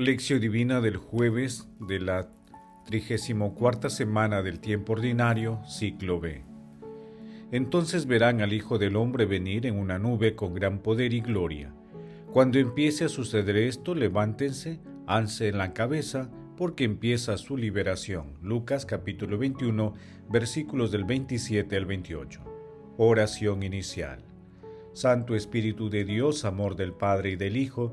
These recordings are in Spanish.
Lección Divina del jueves de la 34 semana del tiempo ordinario, ciclo B. Entonces verán al Hijo del Hombre venir en una nube con gran poder y gloria. Cuando empiece a suceder esto, levántense, alcen la cabeza, porque empieza su liberación. Lucas capítulo 21, versículos del 27 al 28. Oración inicial. Santo Espíritu de Dios, amor del Padre y del Hijo,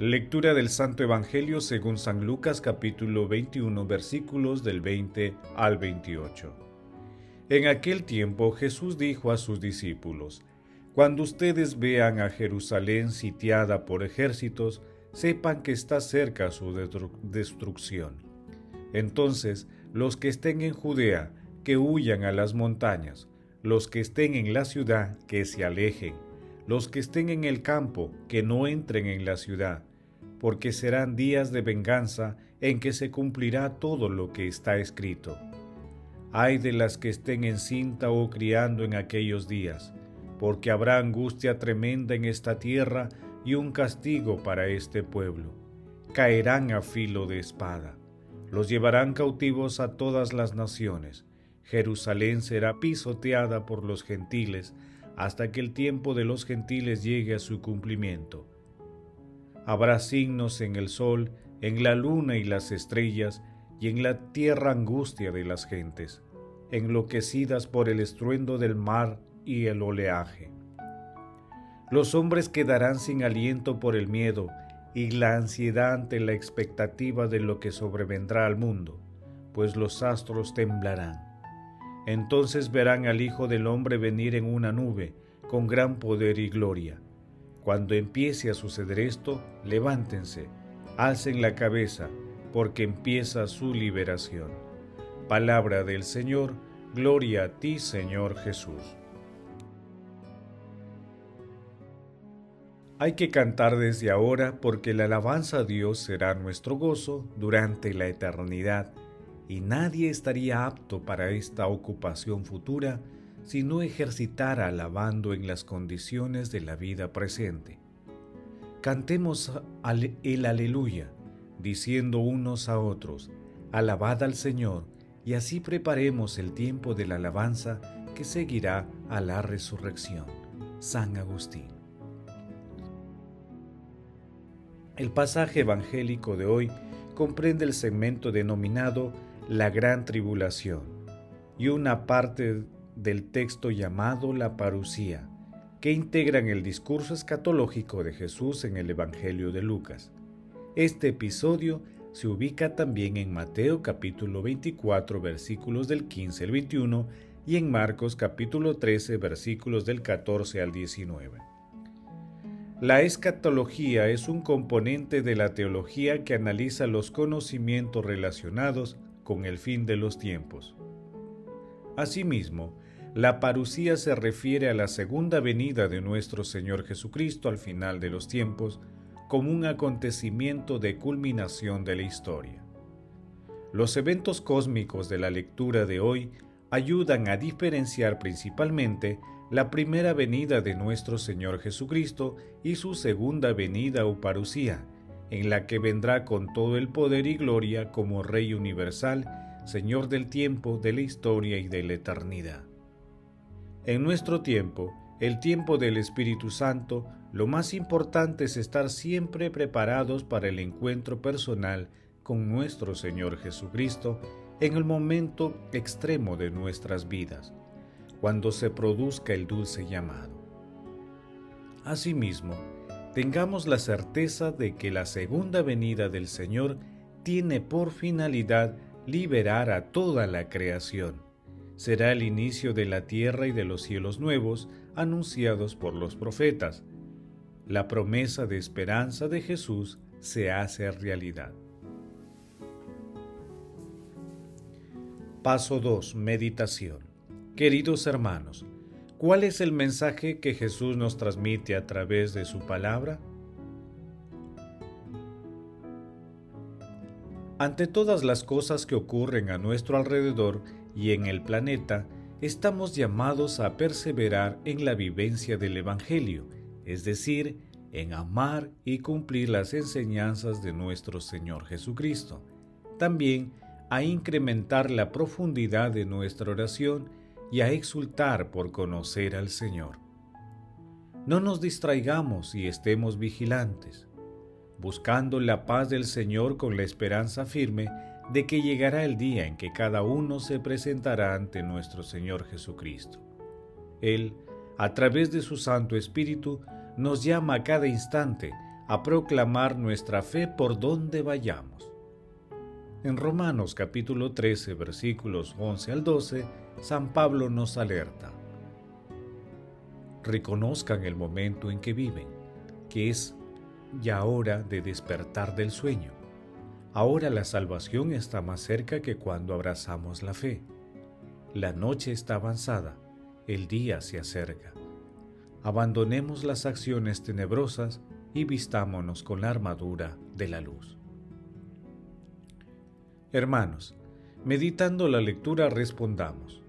Lectura del Santo Evangelio según San Lucas capítulo 21 versículos del 20 al 28. En aquel tiempo Jesús dijo a sus discípulos, Cuando ustedes vean a Jerusalén sitiada por ejércitos, sepan que está cerca su destrucción. Entonces, los que estén en Judea, que huyan a las montañas, los que estén en la ciudad, que se alejen los que estén en el campo, que no entren en la ciudad, porque serán días de venganza en que se cumplirá todo lo que está escrito. Ay de las que estén encinta o criando en aquellos días, porque habrá angustia tremenda en esta tierra y un castigo para este pueblo. Caerán a filo de espada. Los llevarán cautivos a todas las naciones. Jerusalén será pisoteada por los gentiles, hasta que el tiempo de los gentiles llegue a su cumplimiento. Habrá signos en el sol, en la luna y las estrellas, y en la tierra angustia de las gentes, enloquecidas por el estruendo del mar y el oleaje. Los hombres quedarán sin aliento por el miedo y la ansiedad ante la expectativa de lo que sobrevendrá al mundo, pues los astros temblarán entonces verán al Hijo del Hombre venir en una nube, con gran poder y gloria. Cuando empiece a suceder esto, levántense, alcen la cabeza, porque empieza su liberación. Palabra del Señor, gloria a ti, Señor Jesús. Hay que cantar desde ahora porque la alabanza a Dios será nuestro gozo durante la eternidad y nadie estaría apto para esta ocupación futura si no ejercitara alabando en las condiciones de la vida presente. Cantemos el aleluya, diciendo unos a otros, alabad al Señor, y así preparemos el tiempo de la alabanza que seguirá a la resurrección. San Agustín. El pasaje evangélico de hoy comprende el segmento denominado la gran tribulación y una parte del texto llamado la parucía, que integran el discurso escatológico de Jesús en el Evangelio de Lucas. Este episodio se ubica también en Mateo capítulo 24 versículos del 15 al 21 y en Marcos capítulo 13 versículos del 14 al 19. La escatología es un componente de la teología que analiza los conocimientos relacionados con el fin de los tiempos. Asimismo, la parucía se refiere a la segunda venida de nuestro Señor Jesucristo al final de los tiempos como un acontecimiento de culminación de la historia. Los eventos cósmicos de la lectura de hoy ayudan a diferenciar principalmente la primera venida de nuestro Señor Jesucristo y su segunda venida o parucía, en la que vendrá con todo el poder y gloria como Rey universal, Señor del tiempo, de la historia y de la eternidad. En nuestro tiempo, el tiempo del Espíritu Santo, lo más importante es estar siempre preparados para el encuentro personal con nuestro Señor Jesucristo en el momento extremo de nuestras vidas, cuando se produzca el dulce llamado. Asimismo, tengamos la certeza de que la segunda venida del Señor tiene por finalidad liberar a toda la creación. Será el inicio de la tierra y de los cielos nuevos anunciados por los profetas. la promesa de esperanza de Jesús se hace realidad. Paso 2. Meditación. Queridos hermanos, ¿cuál es el mensaje que Jesús nos transmite a través de su palabra? Ante todas las cosas que ocurren a nuestro alrededor y en el planeta, estamos llamados a perseverar en la vivencia del Evangelio, es decir, en amar y cumplir las enseñanzas de nuestro Señor Jesucristo. También a incrementar la profundidad de nuestra oración y a exultar por conocer al Señor. No nos distraigamos y estemos vigilantes, buscando la paz del Señor con la esperanza firme de que llegará el día en que cada uno se presentará ante nuestro Señor Jesucristo. Él, a través de su Santo Espíritu, nos llama a cada instante a proclamar nuestra fe por donde vayamos. En Romanos capítulo 13 versículos 11 al 12, San Pablo nos alerta. Reconozcan el momento en que viven, que es ya hora de despertar del sueño Ahora la salvación está más cerca que cuando abrazamos la fe. La noche está avanzada, el día se acerca. Abandonemos las acciones tenebrosas y vistámonos con la armadura de la luz. Hermanos, meditando la lectura respondamos.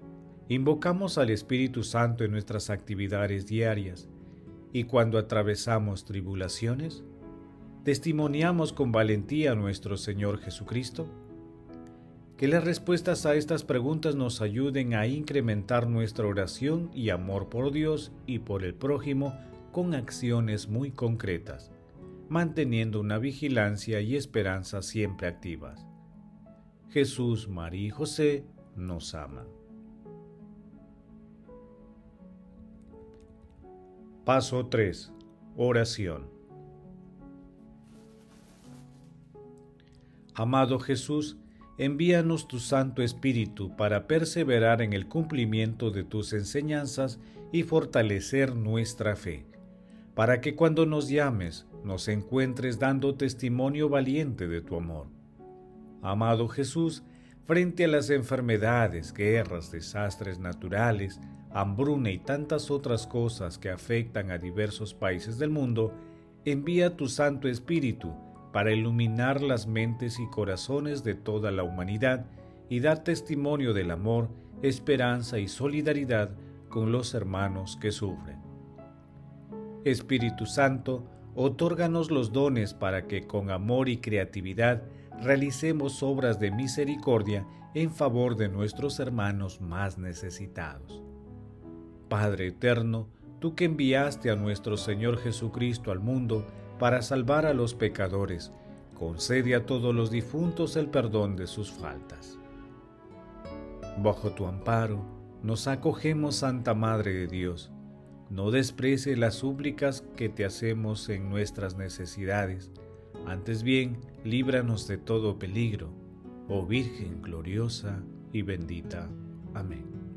Invocamos al Espíritu Santo en nuestras actividades diarias y cuando atravesamos tribulaciones, ¿Testimoniamos con valentía a nuestro Señor Jesucristo? Que las respuestas a estas preguntas nos ayuden a incrementar nuestra oración y amor por Dios y por el prójimo con acciones muy concretas, manteniendo una vigilancia y esperanza siempre activas. Jesús, María y José nos aman. Paso 3. Oración. Amado Jesús, envíanos tu Santo Espíritu para perseverar en el cumplimiento de tus enseñanzas y fortalecer nuestra fe, para que cuando nos llames nos encuentres dando testimonio valiente de tu amor. Amado Jesús, frente a las enfermedades, guerras, desastres naturales, hambruna y tantas otras cosas que afectan a diversos países del mundo, envía tu Santo Espíritu para iluminar las mentes y corazones de toda la humanidad y dar testimonio del amor, esperanza y solidaridad con los hermanos que sufren. Espíritu Santo, otórganos los dones para que con amor y creatividad realicemos obras de misericordia en favor de nuestros hermanos más necesitados. Padre eterno, tú que enviaste a nuestro Señor Jesucristo al mundo para salvar a los pecadores, concede a todos los difuntos el perdón de sus faltas. Bajo tu amparo nos acogemos, Santa Madre de Dios. No desprecie las súplicas que te hacemos en nuestras necesidades. Antes bien, líbranos de todo peligro, oh Virgen gloriosa y bendita. Amén.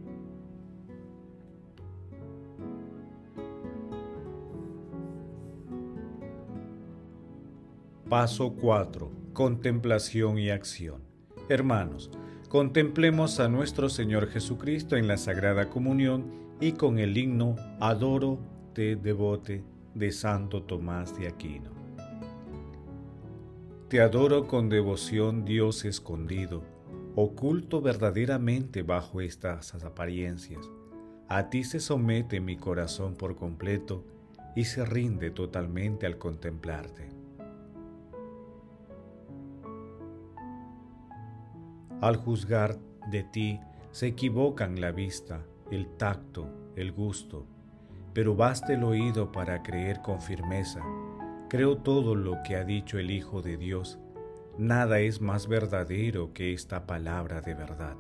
Paso 4. Contemplación y acción. Hermanos, contemplemos a nuestro Señor Jesucristo en la Sagrada Comunión y con el himno Adoro te devote de Santo Tomás de Aquino. Te adoro con devoción, Dios escondido, oculto verdaderamente bajo estas apariencias. A ti se somete mi corazón por completo y se rinde totalmente al contemplarte. Al juzgar de ti se equivocan la vista, el tacto, el gusto, pero basta el oído para creer con firmeza. Creo todo lo que ha dicho el Hijo de Dios. Nada es más verdadero que esta palabra de verdad.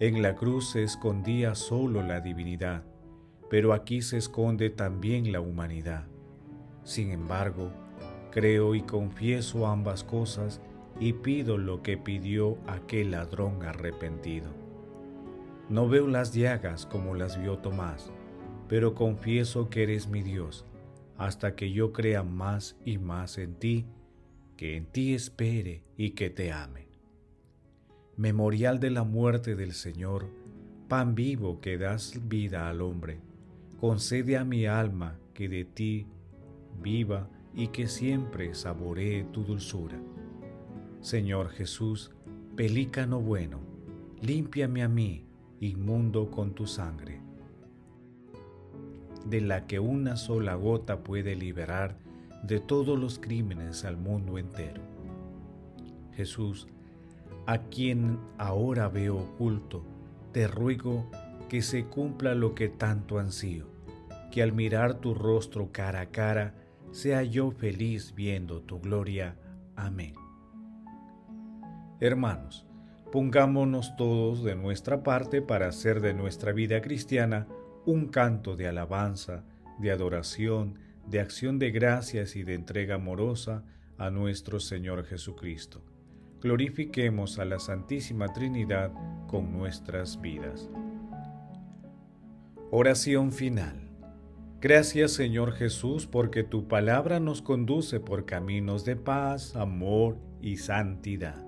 En la cruz se escondía solo la divinidad, pero aquí se esconde también la humanidad. Sin embargo, creo y confieso ambas cosas y pido lo que pidió aquel ladrón arrepentido. No veo las llagas como las vio Tomás, pero confieso que eres mi Dios. hasta que yo crea más y más en ti, que en ti espere y que te ame. Memorial de la muerte del Señor, pan vivo que das vida al hombre, concede a mi alma que de ti viva y que siempre saboree tu dulzura. Señor Jesús, pelícano bueno, límpiame a mí, inmundo con tu sangre, de la que una sola gota puede liberar de todos los crímenes al mundo entero. Jesús, a quien ahora veo oculto, te ruego que se cumpla lo que tanto ansío, que al mirar tu rostro cara a cara, sea yo feliz viendo tu gloria. Amén. Hermanos, pongámonos todos de nuestra parte para hacer de nuestra vida cristiana un canto de alabanza, de adoración, de acción de gracias y de entrega amorosa a nuestro Señor Jesucristo. Glorifiquemos a la Santísima Trinidad con nuestras vidas. Oración final. Gracias Señor Jesús porque tu palabra nos conduce por caminos de paz, amor y santidad.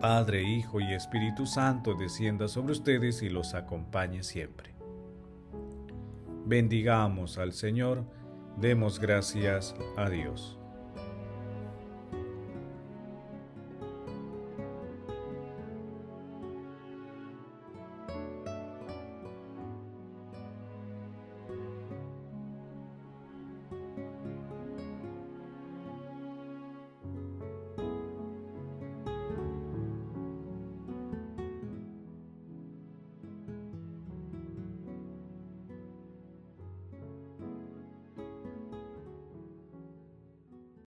Padre, Hijo y Espíritu Santo descienda sobre ustedes y los acompañe siempre. Bendigamos al Señor, demos gracias a Dios.